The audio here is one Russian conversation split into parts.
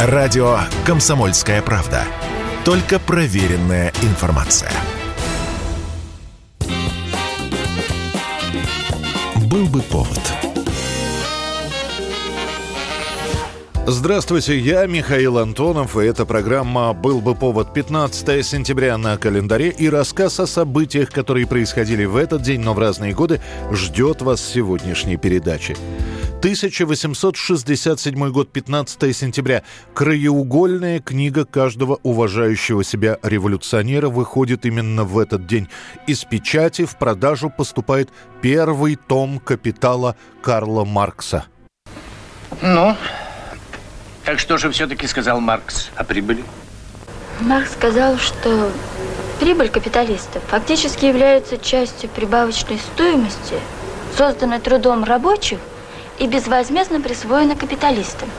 Радио «Комсомольская правда». Только проверенная информация. Был бы повод. Здравствуйте, я Михаил Антонов, и эта программа «Был бы повод» 15 сентября на календаре и рассказ о событиях, которые происходили в этот день, но в разные годы, ждет вас сегодняшней передачи. 1867 год, 15 сентября. Краеугольная книга каждого уважающего себя революционера выходит именно в этот день. Из печати в продажу поступает первый том «Капитала» Карла Маркса. Ну, так что же все-таки сказал Маркс о прибыли? Маркс сказал, что прибыль капиталистов фактически является частью прибавочной стоимости, созданной трудом рабочих – и безвозмездно присвоено капиталистам.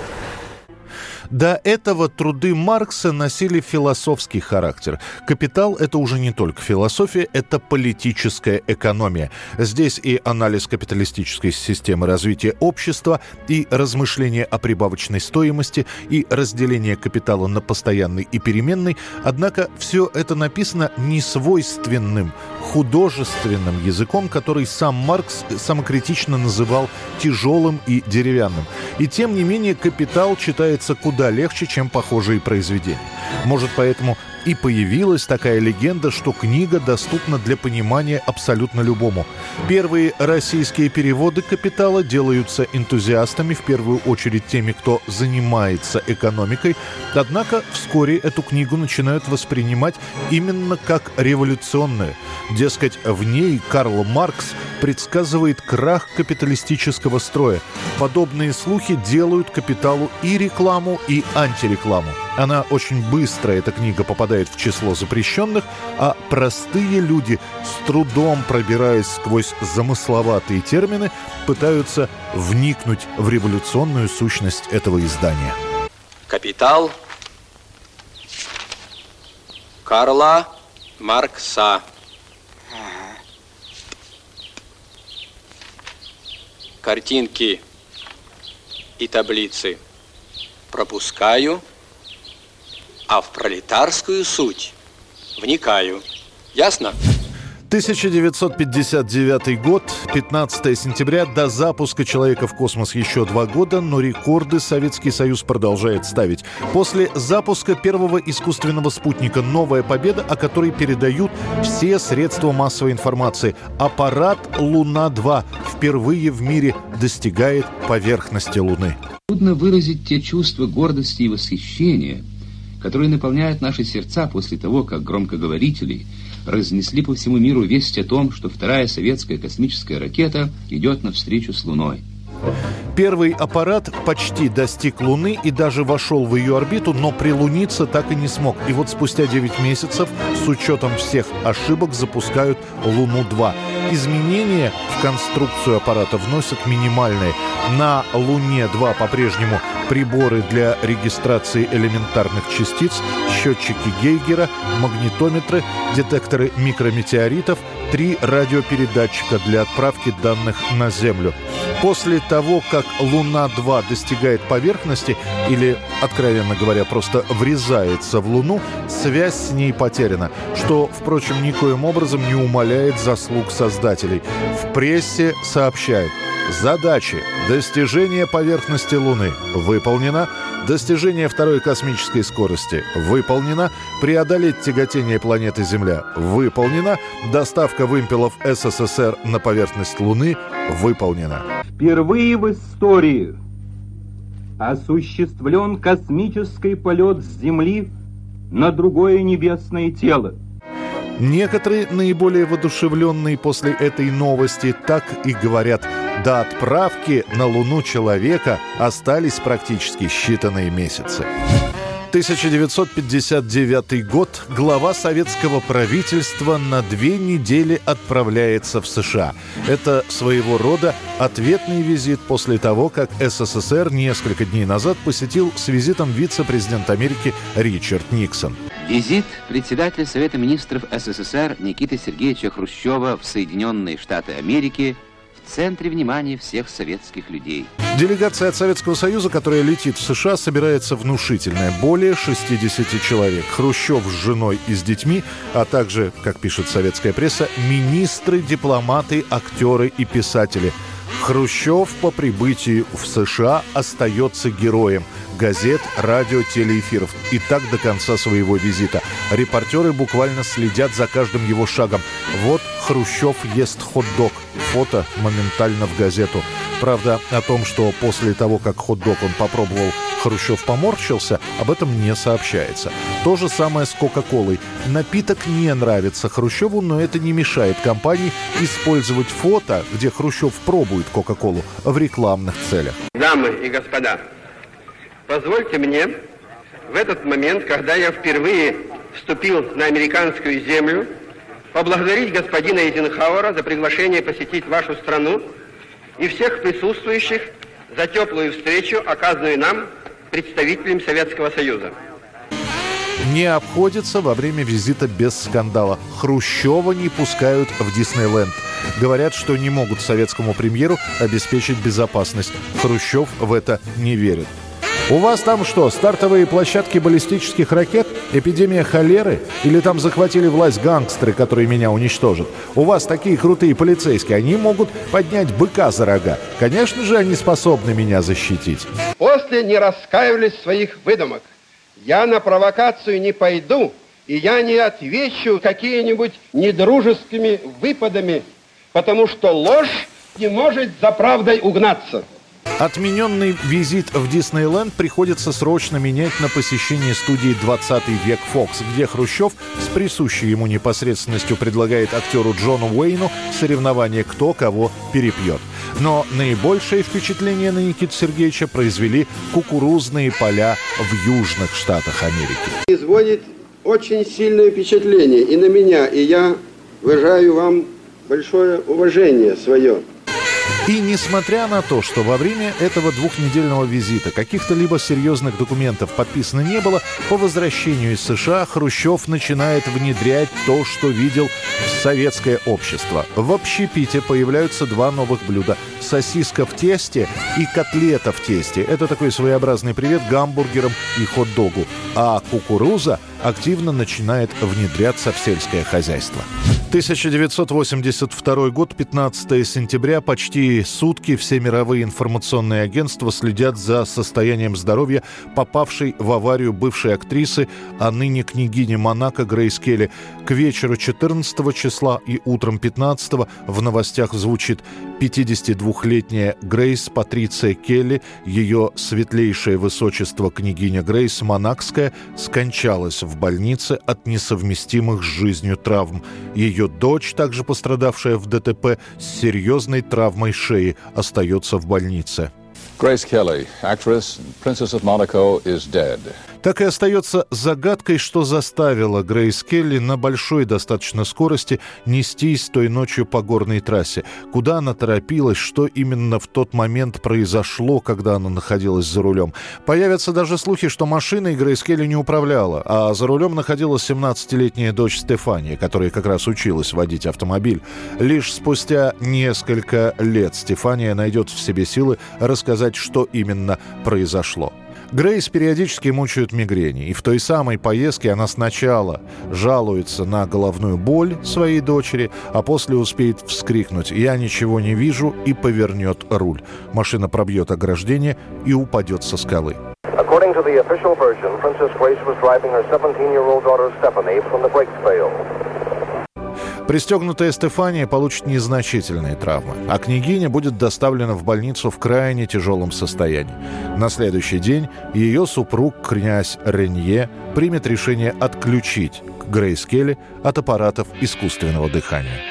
До этого труды Маркса носили философский характер. Капитал – это уже не только философия, это политическая экономия. Здесь и анализ капиталистической системы развития общества, и размышления о прибавочной стоимости, и разделение капитала на постоянный и переменный. Однако все это написано несвойственным, художественным языком, который сам Маркс самокритично называл тяжелым и деревянным. И тем не менее «Капитал» читается куда легче, чем похожие произведения. Может, поэтому и появилась такая легенда, что книга доступна для понимания абсолютно любому. Первые российские переводы «Капитала» делаются энтузиастами, в первую очередь теми, кто занимается экономикой. Однако вскоре эту книгу начинают воспринимать именно как революционную. Дескать, в ней Карл Маркс предсказывает крах капиталистического строя. Подобные слухи делают «Капиталу» и рекламу, и антирекламу. Она очень быстро, эта книга, попадает в число запрещенных, а простые люди, с трудом пробираясь сквозь замысловатые термины, пытаются вникнуть в революционную сущность этого издания. Капитал Карла Маркса. Картинки и таблицы пропускаю а в пролетарскую суть вникаю. Ясно? 1959 год, 15 сентября, до запуска человека в космос еще два года, но рекорды Советский Союз продолжает ставить. После запуска первого искусственного спутника «Новая победа», о которой передают все средства массовой информации, аппарат «Луна-2» впервые в мире достигает поверхности Луны. Трудно выразить те чувства гордости и восхищения, которые наполняют наши сердца после того, как громкоговорители разнесли по всему миру весть о том, что вторая советская космическая ракета идет навстречу с Луной. Первый аппарат почти достиг Луны и даже вошел в ее орбиту, но прилуниться так и не смог. И вот спустя 9 месяцев, с учетом всех ошибок, запускают Луну-2. Изменения в конструкцию аппарата вносят минимальные. На Луне-2 по-прежнему приборы для регистрации элементарных частиц, счетчики Гейгера, магнитометры, детекторы микрометеоритов, три радиопередатчика для отправки данных на Землю. После того, как Луна-2 достигает поверхности, или, откровенно говоря, просто врезается в Луну, связь с ней потеряна, что, впрочем, никоим образом не умаляет заслуг создателей. В прессе сообщают – Задачи. Достижение поверхности Луны. Выполнено. Достижение второй космической скорости. Выполнено. Преодолеть тяготение планеты Земля. Выполнено. Доставка вымпелов СССР на поверхность Луны. Выполнена. Впервые в истории осуществлен космический полет с Земли на другое небесное тело. Некоторые, наиболее воодушевленные после этой новости, так и говорят – до отправки на Луну человека остались практически считанные месяцы. 1959 год глава советского правительства на две недели отправляется в США. Это своего рода ответный визит после того, как СССР несколько дней назад посетил с визитом вице-президент Америки Ричард Никсон. Визит председателя Совета министров СССР Никиты Сергеевича Хрущева в Соединенные Штаты Америки – центре внимания всех советских людей. Делегация от Советского Союза, которая летит в США, собирается внушительная. Более 60 человек. Хрущев с женой и с детьми, а также, как пишет советская пресса, министры, дипломаты, актеры и писатели. Хрущев по прибытии в США остается героем газет, радио, телеэфиров. И так до конца своего визита. Репортеры буквально следят за каждым его шагом. Вот Хрущев ест хот-дог. Фото моментально в газету. Правда, о том, что после того, как хот-дог он попробовал, Хрущев поморщился, об этом не сообщается. То же самое с Кока-Колой. Напиток не нравится Хрущеву, но это не мешает компании использовать фото, где Хрущев пробует Кока-Колу в рекламных целях. Дамы и господа, позвольте мне в этот момент, когда я впервые вступил на американскую землю, поблагодарить господина Эйзенхауэра за приглашение посетить вашу страну и всех присутствующих за теплую встречу, оказанную нам, представителям Советского Союза. Не обходится во время визита без скандала. Хрущева не пускают в Диснейленд. Говорят, что не могут советскому премьеру обеспечить безопасность. Хрущев в это не верит. У вас там что, стартовые площадки баллистических ракет? Эпидемия холеры? Или там захватили власть гангстеры, которые меня уничтожат? У вас такие крутые полицейские, они могут поднять быка за рога. Конечно же, они способны меня защитить. После не раскаивались в своих выдумок. Я на провокацию не пойду, и я не отвечу какими-нибудь недружескими выпадами, потому что ложь не может за правдой угнаться. Отмененный визит в Диснейленд приходится срочно менять на посещение студии «20 век Фокс», где Хрущев с присущей ему непосредственностью предлагает актеру Джону Уэйну соревнование «Кто кого перепьет». Но наибольшее впечатление на Никиту Сергеевича произвели кукурузные поля в южных штатах Америки. Изводит очень сильное впечатление и на меня, и я выражаю вам большое уважение свое. И несмотря на то, что во время этого двухнедельного визита каких-то либо серьезных документов подписано не было, по возвращению из США Хрущев начинает внедрять то, что видел в советское общество. В общепите появляются два новых блюда – сосиска в тесте и котлета в тесте. Это такой своеобразный привет гамбургерам и хот-догу. А кукуруза активно начинает внедряться в сельское хозяйство. 1982 год, 15 сентября, почти сутки все мировые информационные агентства следят за состоянием здоровья попавшей в аварию бывшей актрисы, а ныне княгини Монако Грейс Келли. К вечеру 14 числа и утром 15 в новостях звучит 52-летняя Грейс Патриция Келли, ее светлейшее высочество княгиня Грейс Монакская, скончалась в больнице от несовместимых с жизнью травм. Ее дочь, также пострадавшая в ДТП, с серьезной травмой шеи, остается в больнице. Grace Kelly, actress, Princess of Monaco. Так и остается загадкой, что заставило Грейс Келли на большой достаточно скорости нестись той ночью по горной трассе. Куда она торопилась, что именно в тот момент произошло, когда она находилась за рулем. Появятся даже слухи, что машиной Грейс Келли не управляла, а за рулем находилась 17-летняя дочь Стефания, которая как раз училась водить автомобиль. Лишь спустя несколько лет Стефания найдет в себе силы рассказать, что именно произошло. Грейс периодически мучают мигрени, и в той самой поездке она сначала жалуется на головную боль своей дочери, а после успеет вскрикнуть «Я ничего не вижу» и повернет руль. Машина пробьет ограждение и упадет со скалы. According to the official version, Princess Grace was driving her 17-year-old daughter Stephanie when the brakes failed. Пристегнутая Стефания получит незначительные травмы, а княгиня будет доставлена в больницу в крайне тяжелом состоянии. На следующий день ее супруг, князь Ренье, примет решение отключить Грейс Келли от аппаратов искусственного дыхания.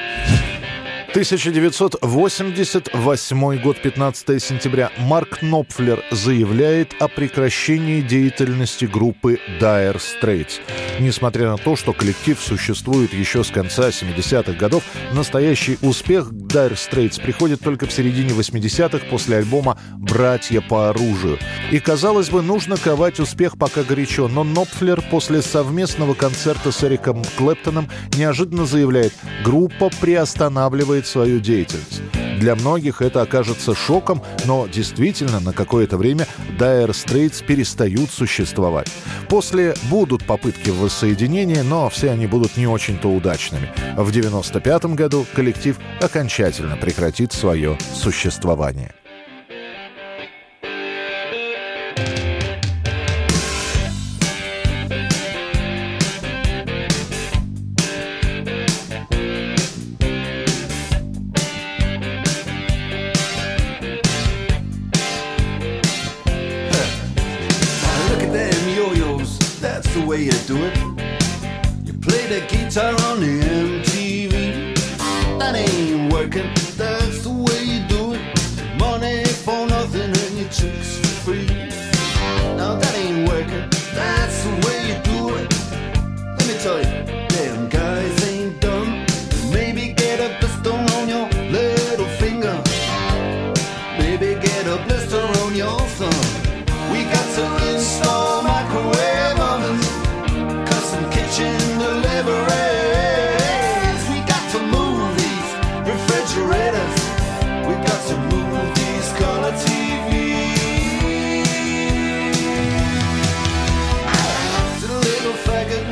1988 год, 15 сентября. Марк Нопфлер заявляет о прекращении деятельности группы Dire Straits. Несмотря на то, что коллектив существует еще с конца 70-х годов, настоящий успех Dire Straits приходит только в середине 80-х после альбома «Братья по оружию». И, казалось бы, нужно ковать успех пока горячо, но Нопфлер после совместного концерта с Эриком Клэптоном неожиданно заявляет, группа приостанавливает свою деятельность. Для многих это окажется шоком, но действительно на какое-то время Dire Straits перестают существовать. После будут попытки воссоединения, но все они будут не очень-то удачными. В 1995 году коллектив окончательно прекратит свое существование. Way you do it. You play the guitar on the MTV.